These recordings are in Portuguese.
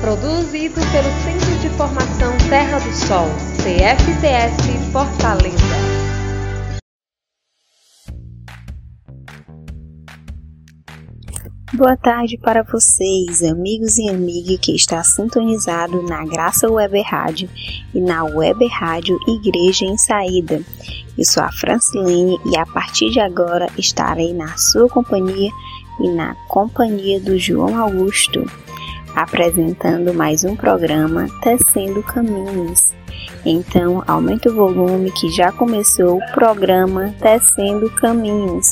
Produzido pelo Centro de Formação Terra do Sol, CFTS Fortaleza. Boa tarde para vocês, amigos e amigas que está sintonizado na Graça Web Rádio e na Web Rádio Igreja em Saída. Eu sou a Francilene e a partir de agora estarei na sua companhia e na companhia do João Augusto, apresentando mais um programa Tecendo Caminhos. Então, aumente o volume que já começou o programa Tecendo Caminhos.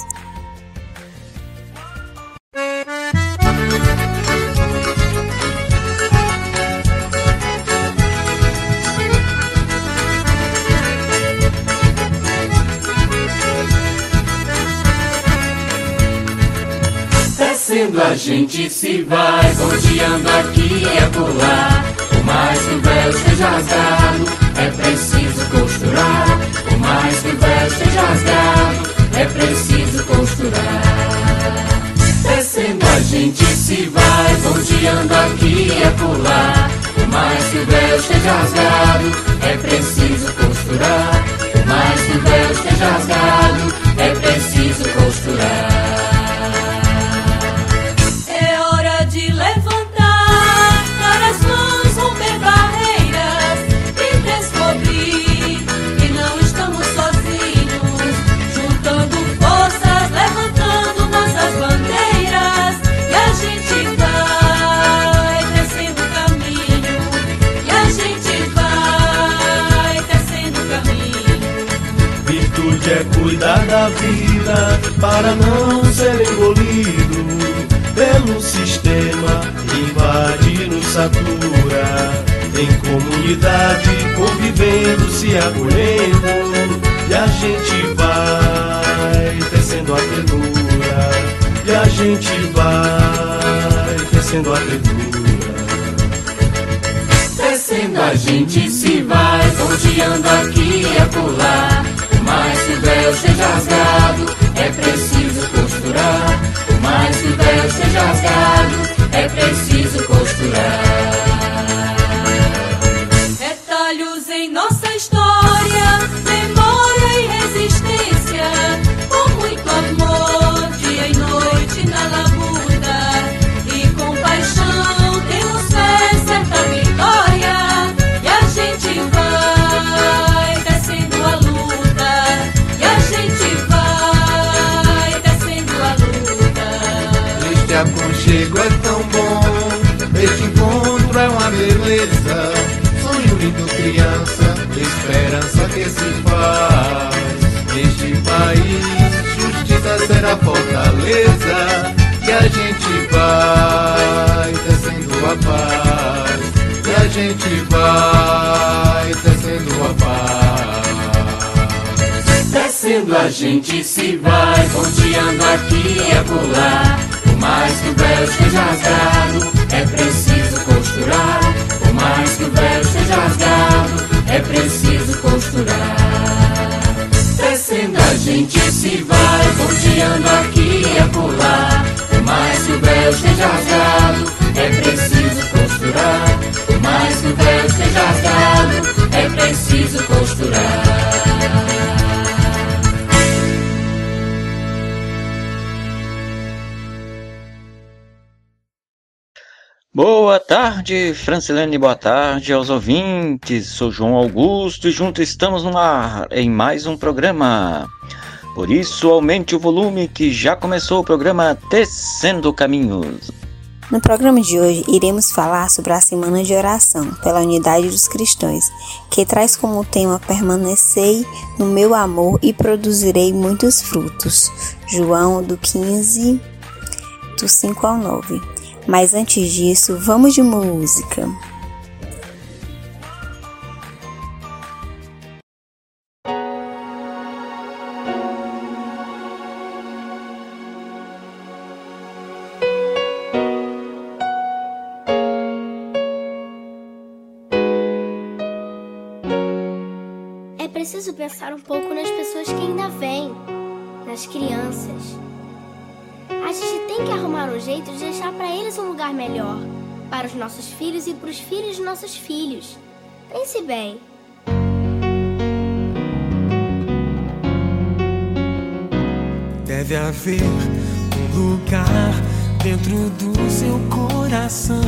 Descendo a gente se vai, rodeando aqui e acolá. Por mais que o véu esteja rasgado, é preciso costurar. Por mais que o véu esteja rasgado, é preciso costurar. Descendo a gente se vai, rodeando aqui e acolá. Por mais que o véu esteja rasgado, é preciso costurar. Por mais que o véu esteja rasgado, é preciso costurar. Vai tecendo a ternura. Tecendo a gente se vai, ponteando aqui e acolá mais que o véu esteja rasgado, é preciso costurar. Por mais que o véu esteja rasgado, é preciso que se faz. Neste país, justiça será fortaleza. E a gente vai tecendo a paz. E a gente vai tecendo a paz. Descendo a gente se vai, ponteando aqui e acolá. Por mais que o véu esteja rasgado, é preciso Descendo a gente se vai, ponteando aqui e acolá. Por mais que o véu esteja rasgado, é preciso costurar. Por mais que o véu esteja rasgado, é preciso costurar. Boa tarde, Francilene, boa tarde aos ouvintes. Sou João Augusto e junto estamos no ar em mais um programa. Por isso, aumente o volume que já começou o programa Tecendo Caminhos. No programa de hoje, iremos falar sobre a Semana de Oração pela Unidade dos Cristãos, que traz como tema Permanecei no meu amor e produzirei muitos frutos. João do 15, do 5 ao 9. Mas antes disso, vamos de música. Melhor, para os nossos filhos e para os filhos de nossos filhos. Pense bem. Deve haver um lugar dentro do seu coração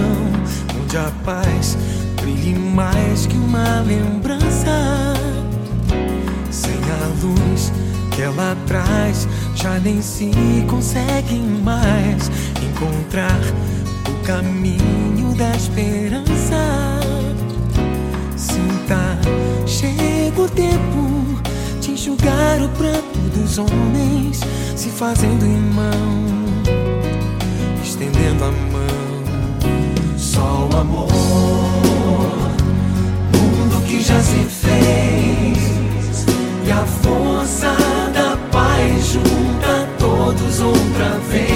onde a paz brilhe mais que uma lembrança. Sem a luz que ela traz, já nem se consegue mais encontrar caminho da esperança. Sinta, chega o tempo de enxugar o pranto dos homens, se fazendo irmão, estendendo a mão. Só o amor, mundo que já se fez, e a força da paz junta todos outra vez.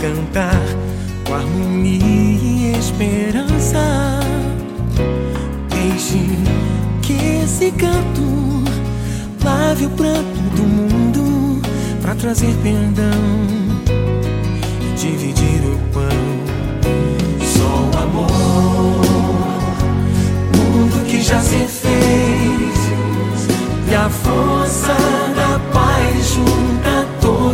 cantar com harmonia e esperança. Deixe que esse canto lave o pranto do mundo para trazer perdão e dividir o pão. Só o amor, mundo que já se fez e a força da paz junta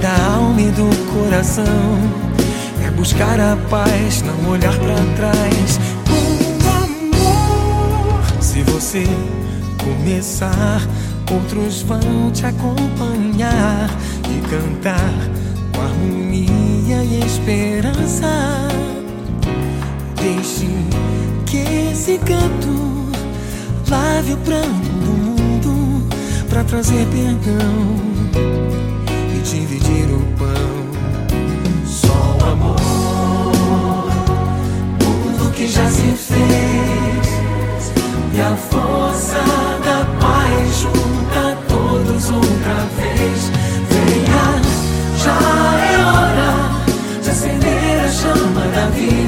da alma e do coração. É buscar a paz, não olhar pra trás. Com amor. Se você começar Outros vão te acompanhar e cantar com harmonia e esperança. Deixe que esse canto lave o pranto do mundo para trazer perdão e dividir o pão. Só o amor, mundo que já se fez e a força da paz junta todos outra vez. Venha, já é hora de acender a chama da vida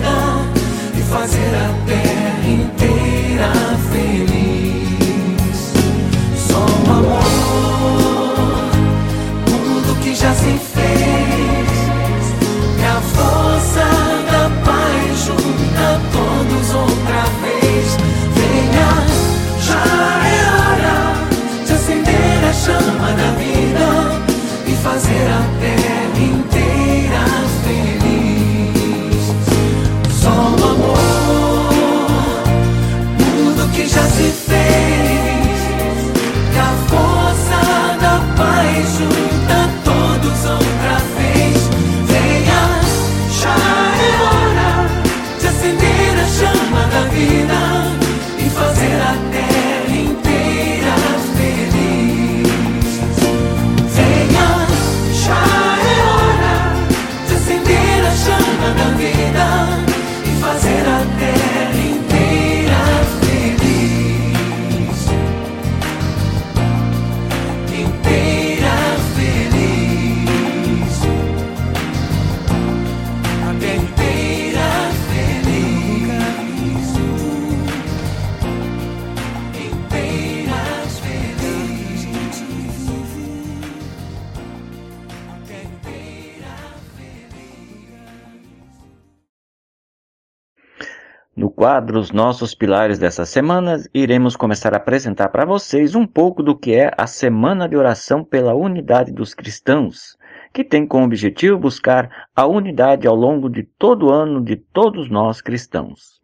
quadro Os Nossos Pilares dessa semana, iremos começar a apresentar para vocês um pouco do que é a Semana de Oração pela Unidade dos Cristãos, que tem como objetivo buscar a unidade ao longo de todo o ano de todos nós cristãos.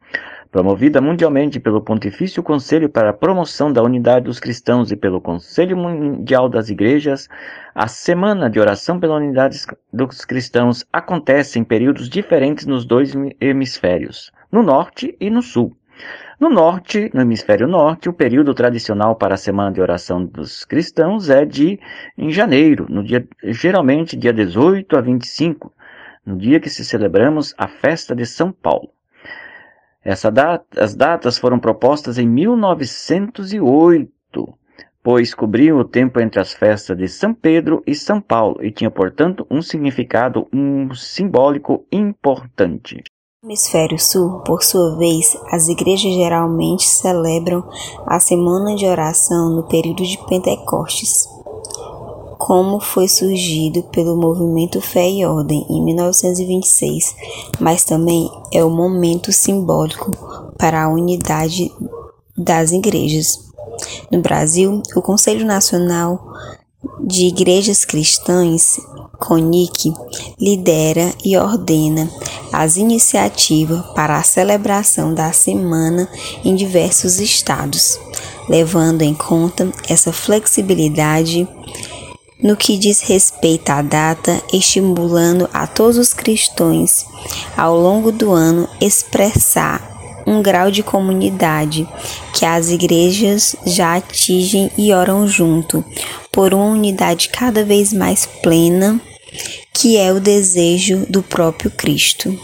Promovida mundialmente pelo Pontifício Conselho para a Promoção da Unidade dos Cristãos e pelo Conselho Mundial das Igrejas, a Semana de Oração pela Unidade dos Cristãos acontece em períodos diferentes nos dois hemisférios, no norte e no sul. No norte, no hemisfério norte, o período tradicional para a Semana de Oração dos Cristãos é de em janeiro, no dia geralmente dia 18 a 25, no dia que se celebramos a festa de São Paulo. Essa data, as datas foram propostas em 1908, pois cobriam o tempo entre as festas de São Pedro e São Paulo e tinha, portanto, um significado um simbólico importante. No hemisfério sul, por sua vez, as igrejas geralmente celebram a semana de oração no período de Pentecostes como foi surgido pelo movimento Fé e Ordem em 1926, mas também é o momento simbólico para a unidade das igrejas. No Brasil, o Conselho Nacional de Igrejas Cristãs, CONIC, lidera e ordena as iniciativas para a celebração da semana em diversos estados, levando em conta essa flexibilidade no que diz respeito à data, estimulando a todos os cristãos ao longo do ano expressar um grau de comunidade que as igrejas já atingem e oram junto por uma unidade cada vez mais plena, que é o desejo do próprio Cristo.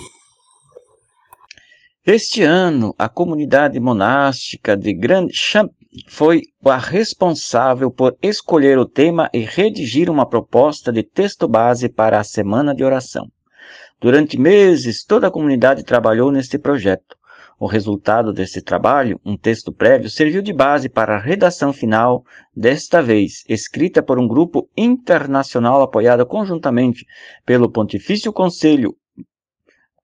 Este ano, a comunidade monástica de Grand Champ foi a responsável por escolher o tema e redigir uma proposta de texto base para a semana de oração. Durante meses, toda a comunidade trabalhou neste projeto. O resultado desse trabalho, um texto prévio, serviu de base para a redação final, desta vez escrita por um grupo internacional apoiado conjuntamente pelo Pontifício Conselho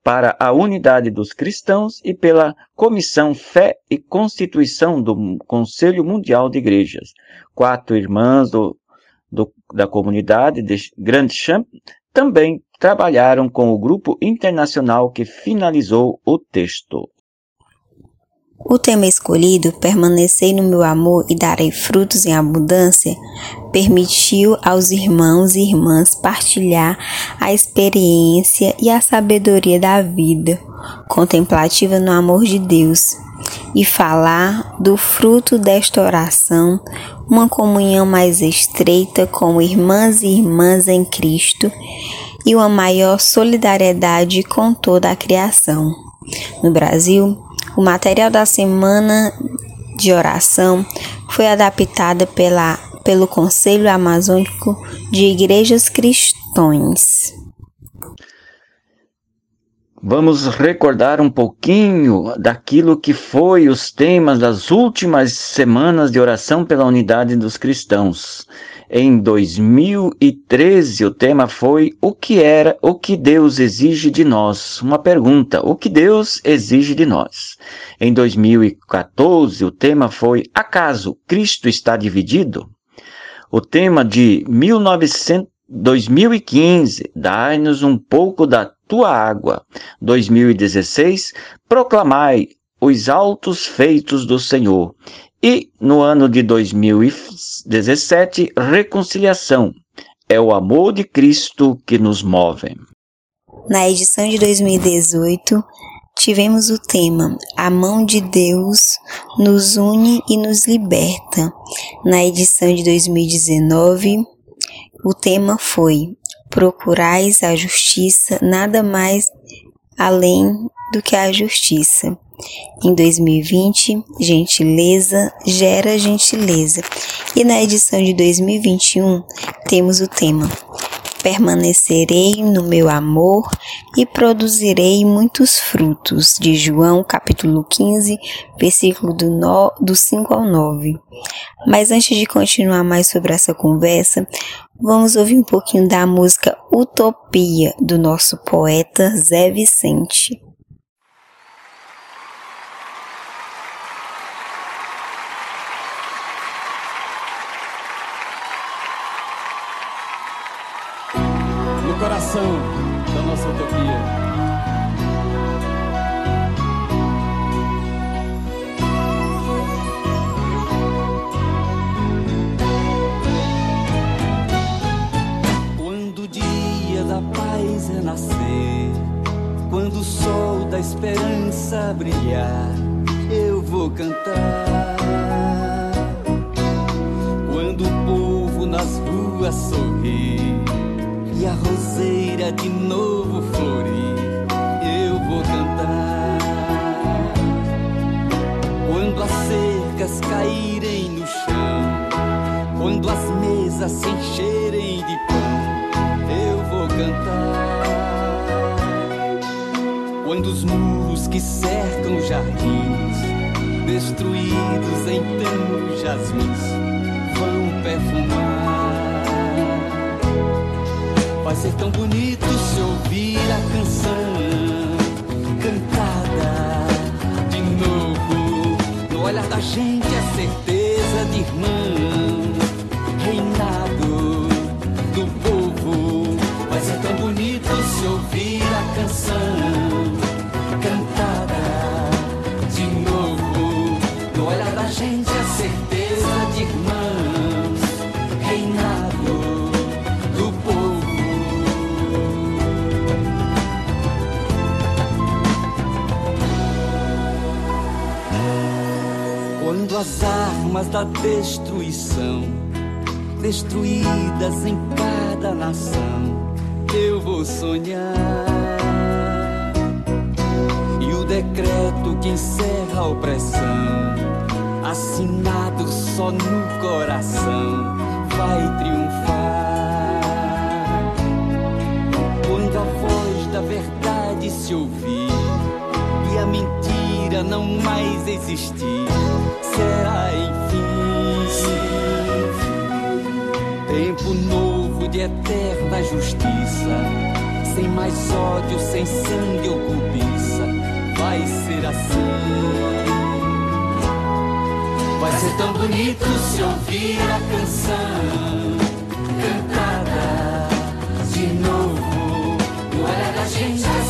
para a unidade dos cristãos e pela Comissão Fé e Constituição do Conselho Mundial de Igrejas. Quatro irmãs do, do, da comunidade de Grand Champ também trabalharam com o grupo internacional que finalizou o texto. O tema escolhido, Permanecei no meu amor e darei frutos em abundância, permitiu aos irmãos e irmãs partilhar a experiência e a sabedoria da vida contemplativa no amor de Deus e falar do fruto desta oração, uma comunhão mais estreita com irmãs e irmãs em Cristo e uma maior solidariedade com toda a criação. No Brasil, o material da semana de oração foi adaptada pela, pelo Conselho Amazônico de Igrejas Cristões. Vamos recordar um pouquinho daquilo que foi os temas das últimas semanas de oração pela unidade dos cristãos. Em 2013, o tema foi O que era, o que Deus exige de nós? Uma pergunta: O que Deus exige de nós? Em 2014, o tema foi Acaso Cristo está dividido? O tema de 1900 2015, dai-nos um pouco da tua água. 2016, proclamai os altos feitos do Senhor. E no ano de 2017, reconciliação. É o amor de Cristo que nos move. Na edição de 2018, tivemos o tema A mão de Deus nos une e nos liberta. Na edição de 2019, o tema foi Procurais a justiça, nada mais além do que a justiça. Em 2020, gentileza gera gentileza. E na edição de 2021, temos o tema Permanecerei no meu amor e produzirei muitos frutos. De João, capítulo 15, versículo do, no, do 5 ao 9. Mas antes de continuar mais sobre essa conversa, vamos ouvir um pouquinho da música Utopia do nosso poeta Zé Vicente. Da esperança brilhar, eu vou cantar. Quando o povo nas ruas sorrir e a roseira de novo florir, eu vou cantar. Quando as cercas caírem no chão, quando as mesas se encherem de pão, eu vou cantar. Quando os muros que cercam os jardins, destruídos tantos jasmins, vão perfumar. Vai ser tão bonito se ouvir a canção cantada de novo. No olhar da gente a certeza de irmão, reinado As armas da destruição, destruídas em cada nação, eu vou sonhar. E o decreto que encerra a opressão, assinado só no coração, vai triunfar. Quando a voz da verdade se ouvir e a mentira não mais existir, será enfim tempo novo de eterna justiça, sem mais ódio, sem sangue ou cobiça, vai ser assim. Vai ser tão bonito se ouvir a canção cantada de novo. No olhar da gente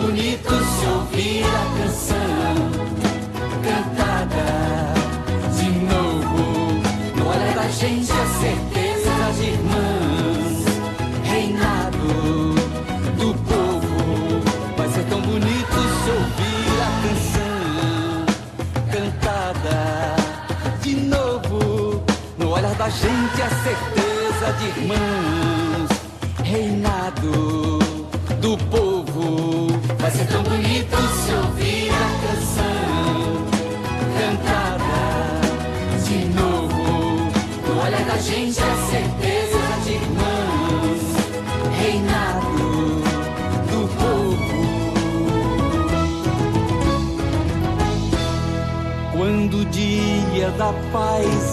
bonito se ouvir a canção cantada de novo. No olhar da gente a certeza de irmãos, reinado do povo. Vai ser tão bonito se ouvir a canção cantada de novo. No olhar da gente a certeza de irmãos, reinado do povo. Vai ser tão bonito se ouvir a canção cantada de novo. No olhar da gente a certeza de irmãos, reinado do povo. Quando o dia da paz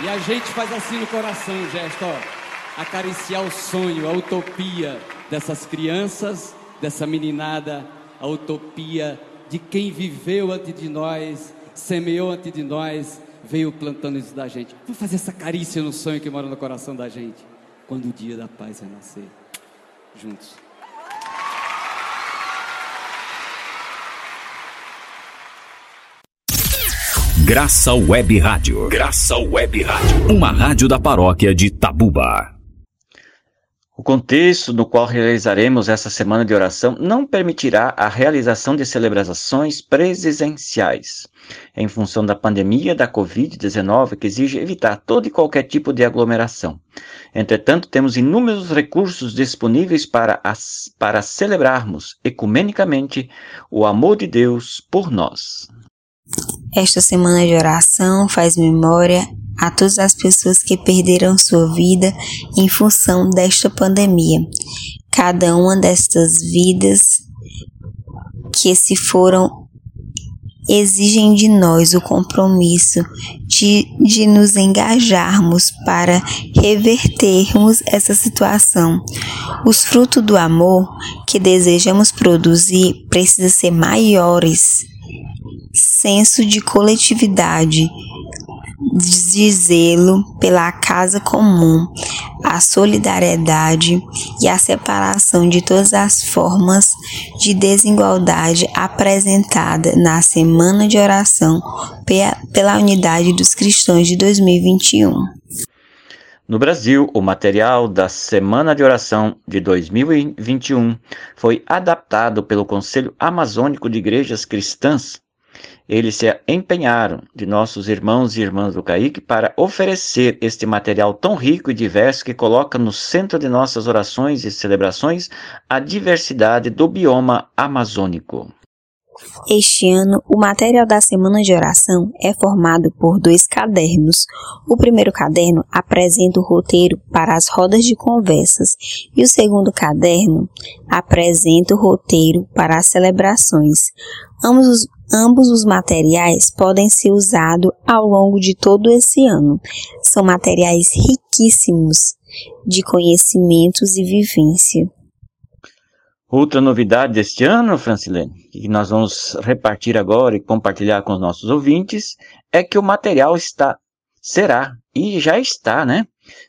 E a gente faz assim no coração, gesto, ó. Acariciar o sonho, a utopia dessas crianças, dessa meninada, a utopia de quem viveu antes de nós, semeou antes de nós, veio plantando isso da gente. Vamos fazer essa carícia no sonho que mora no coração da gente, quando o dia da paz renascer. Juntos. Graça Web Rádio. Graça Web Rádio. Uma rádio da paróquia de Tabuba. O contexto no qual realizaremos essa semana de oração não permitirá a realização de celebrações presenciais, em função da pandemia da Covid-19, que exige evitar todo e qualquer tipo de aglomeração. Entretanto, temos inúmeros recursos disponíveis para, as, para celebrarmos ecumenicamente o amor de Deus por nós. Esta semana de oração faz memória a todas as pessoas que perderam sua vida em função desta pandemia. Cada uma destas vidas que se foram exigem de nós o compromisso de, de nos engajarmos para revertermos essa situação. Os frutos do amor que desejamos produzir precisam ser maiores. Senso de coletividade, de zelo pela casa comum, a solidariedade e a separação de todas as formas de desigualdade apresentada na Semana de Oração pela Unidade dos Cristãos de 2021. No Brasil, o material da Semana de Oração de 2021 foi adaptado pelo Conselho Amazônico de Igrejas Cristãs eles se empenharam, de nossos irmãos e irmãs do CAIC, para oferecer este material tão rico e diverso que coloca no centro de nossas orações e celebrações a diversidade do bioma amazônico. Este ano, o material da Semana de Oração é formado por dois cadernos. O primeiro caderno apresenta o roteiro para as rodas de conversas e o segundo caderno apresenta o roteiro para as celebrações. Ambos os, ambos os materiais podem ser usados ao longo de todo esse ano. São materiais riquíssimos de conhecimentos e vivência. Outra novidade deste ano, Francilene, que nós vamos repartir agora e compartilhar com os nossos ouvintes, é que o material está, será e já está, né,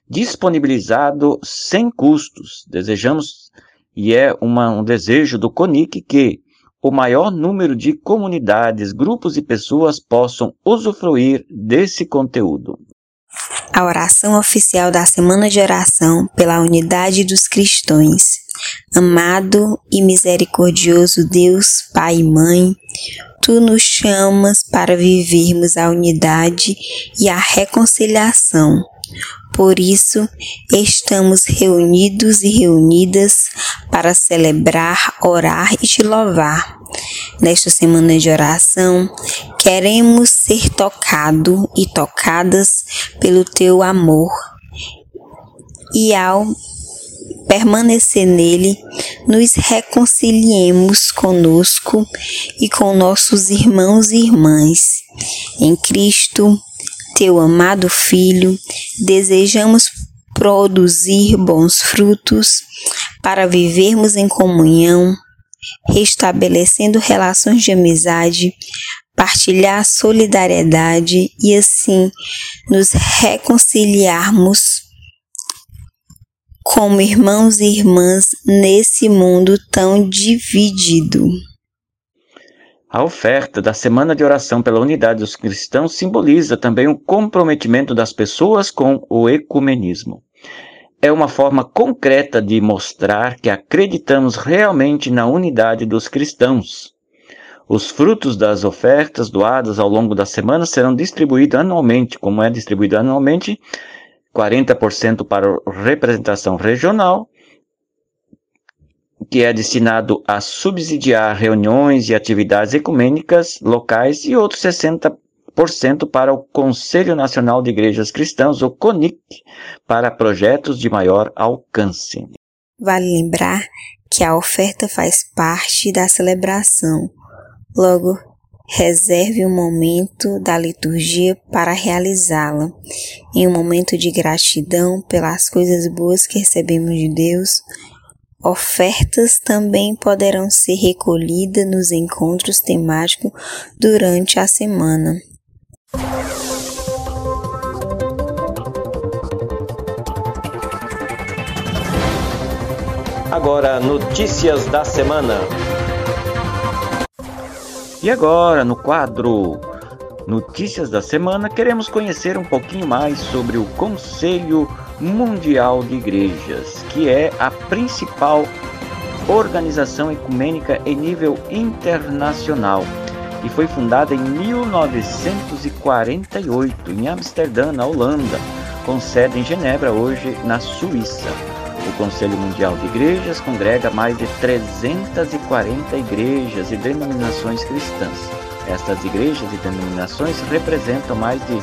disponibilizado sem custos. Desejamos e é uma, um desejo do CONIC que o maior número de comunidades, grupos e pessoas possam usufruir desse conteúdo. A oração oficial da Semana de Oração pela Unidade dos Cristãos Amado e misericordioso Deus, Pai e Mãe, Tu nos chamas para vivermos a unidade e a reconciliação. Por isso, estamos reunidos e reunidas para celebrar, orar e te louvar. Nesta semana de oração, queremos ser tocado e tocadas pelo teu amor. E ao permanecer nele, nos reconciliemos conosco e com nossos irmãos e irmãs. Em Cristo, teu amado Filho, desejamos produzir bons frutos para vivermos em comunhão, restabelecendo relações de amizade, partilhar solidariedade e assim nos reconciliarmos como irmãos e irmãs nesse mundo tão dividido. A oferta da Semana de Oração pela Unidade dos Cristãos simboliza também o comprometimento das pessoas com o ecumenismo. É uma forma concreta de mostrar que acreditamos realmente na unidade dos cristãos. Os frutos das ofertas doadas ao longo da semana serão distribuídos anualmente, como é distribuído anualmente 40% para representação regional, que é destinado a subsidiar reuniões e atividades ecumênicas locais, e outros 60% para o Conselho Nacional de Igrejas Cristãs, o CONIC, para projetos de maior alcance. Vale lembrar que a oferta faz parte da celebração. Logo, Reserve um momento da liturgia para realizá-la. Em um momento de gratidão pelas coisas boas que recebemos de Deus, ofertas também poderão ser recolhidas nos encontros temáticos durante a semana. Agora, notícias da semana. E agora, no quadro Notícias da Semana, queremos conhecer um pouquinho mais sobre o Conselho Mundial de Igrejas, que é a principal organização ecumênica em nível internacional e foi fundada em 1948 em Amsterdã, na Holanda, com sede em Genebra, hoje na Suíça. O Conselho Mundial de Igrejas congrega mais de 340 igrejas e denominações cristãs. Estas igrejas e denominações representam mais de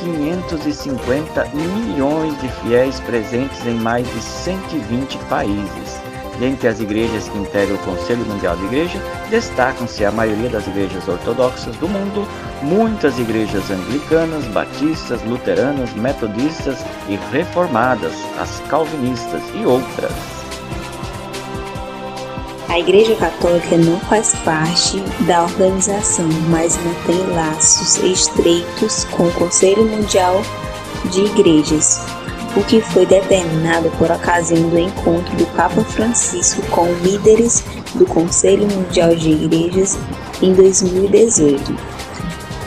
550 milhões de fiéis presentes em mais de 120 países. Dentre as igrejas que integram o Conselho Mundial de Igreja, destacam-se a maioria das igrejas ortodoxas do mundo, muitas igrejas anglicanas, batistas, luteranas, metodistas e reformadas, as calvinistas e outras. A Igreja Católica não faz parte da organização, mas mantém laços estreitos com o Conselho Mundial de Igrejas, o que foi determinado por ocasião do encontro do Papa Francisco com líderes do Conselho Mundial de Igrejas em 2018.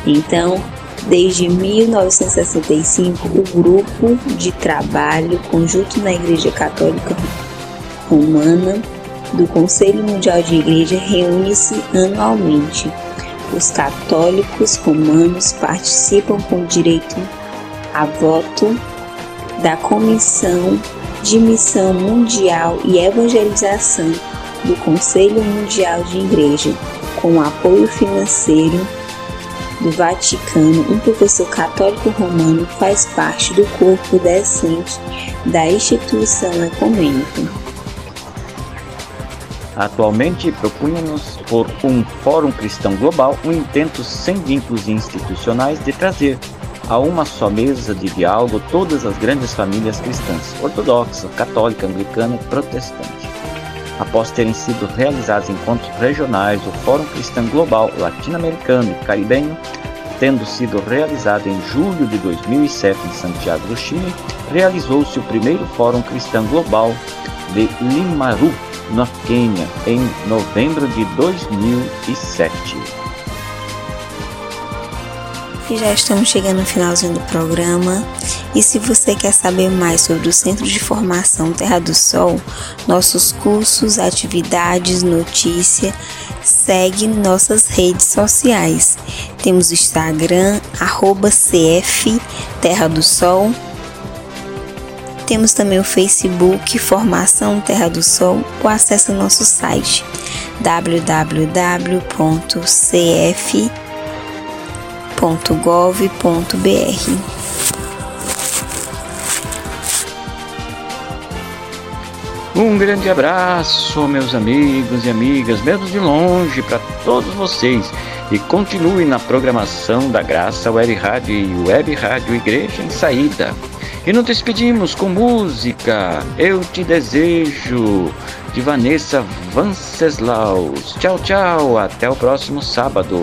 Então, desde 1965, o grupo de trabalho conjunto na Igreja Católica Romana do Conselho Mundial de Igreja reúne-se anualmente. Os católicos romanos participam com direito a voto da Comissão de Missão Mundial e Evangelização do Conselho Mundial de Igreja, com apoio financeiro do Vaticano, um professor católico romano faz parte do corpo decente da instituição ecumênica. Atualmente, propunha-nos, por um Fórum Cristão Global, um intento sem vínculos institucionais de trazer a uma só mesa de diálogo todas as grandes famílias cristãs, ortodoxa, católica, anglicana e protestante. Após terem sido realizados encontros regionais, o Fórum Cristão Global Latino-Americano e Caribenho, tendo sido realizado em julho de 2007 em Santiago do Chile, realizou-se o primeiro Fórum Cristão Global de Limaru, na Quênia, em novembro de 2007. E já estamos chegando no finalzinho do programa. E se você quer saber mais sobre o Centro de Formação Terra do Sol, nossos cursos, atividades, notícia, segue nossas redes sociais. Temos o Instagram, arroba CF Terra do Sol. Temos também o Facebook Formação Terra do Sol ou acesse nosso site www.cf www.gov.br. Um grande abraço, meus amigos e amigas, mesmo de longe, para todos vocês. E continue na programação da Graça Web Rádio e Web Rádio Igreja em Saída. E nos despedimos com música Eu Te Desejo, de Vanessa Vanceslaus. Tchau, tchau, até o próximo sábado.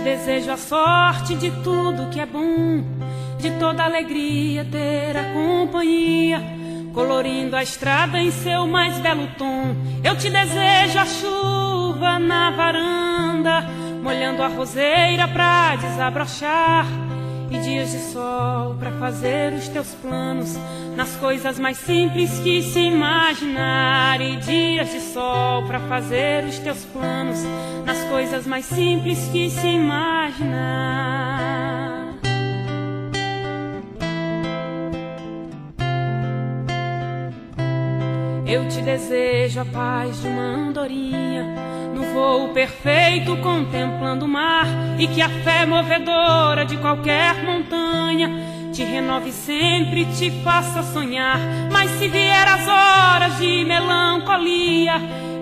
Te desejo a sorte de tudo que é bom, de toda alegria ter a companhia, colorindo a estrada em seu mais belo tom. Eu te desejo a chuva na varanda, molhando a roseira pra desabrochar. E dias de sol pra fazer os teus planos nas coisas mais simples que se imaginar. E dias de sol pra fazer os teus planos nas coisas mais simples que se imaginar. Eu te desejo a paz de uma andorinha no voo perfeito contemplando o mar e que a fé movedora de qualquer montanha te renove sempre, te faça sonhar. Mas se vier as horas de melancolia,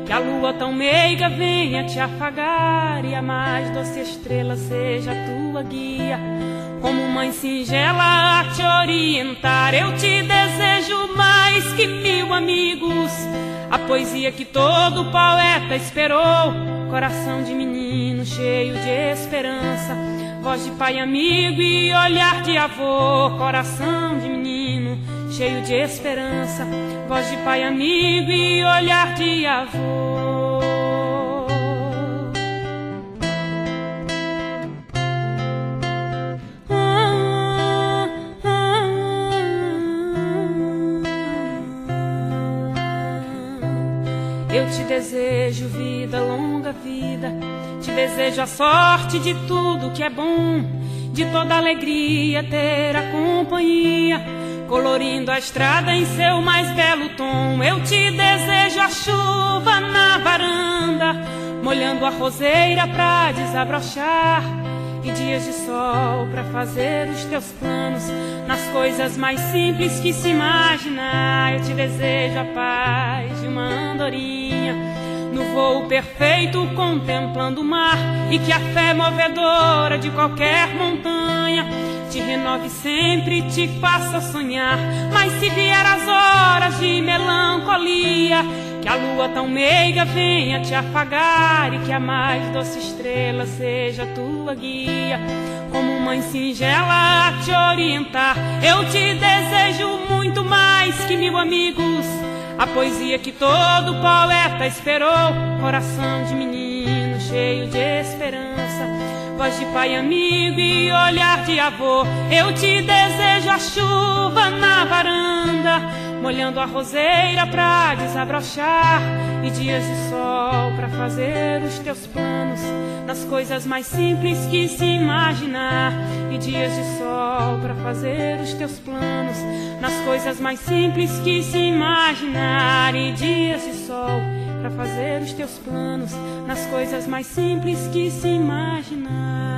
que a lua tão meiga venha te afagar e a mais doce estrela seja tua guia. Como mãe singela a te orientar, eu te desejo mais que mil amigos. A poesia que todo poeta esperou, coração de menino cheio de esperança, voz de pai amigo e olhar de avô, coração de menino cheio de esperança, voz de pai amigo e olhar de avô. Eu te desejo vida, longa vida. Te desejo a sorte de tudo que é bom, de toda alegria ter a companhia, colorindo a estrada em seu mais belo tom. Eu te desejo a chuva na varanda, molhando a roseira pra desabrochar e dias de sol para fazer os teus planos nas coisas mais simples que se imaginar. Eu te desejo a paz de uma andorinha no voo perfeito contemplando o mar e que a fé movedora de qualquer montanha te renove sempre, te faça sonhar. Mas se vier as horas de melancolia que a lua tão meiga venha te afagar e que a mais doce estrela seja tua guia. Como mãe singela a te orientar, eu te desejo muito mais que mil amigos. A poesia que todo poeta esperou, coração de menino cheio de esperança, voz de pai amigo e olhar de avô. Eu te desejo a chuva na varanda molhando a roseira pra desabrochar. E dias de sol pra fazer os teus planos nas coisas mais simples que se imaginar. E dias de sol pra fazer os teus planos nas coisas mais simples que se imaginar. E dias de sol pra fazer os teus planos nas coisas mais simples que se imaginar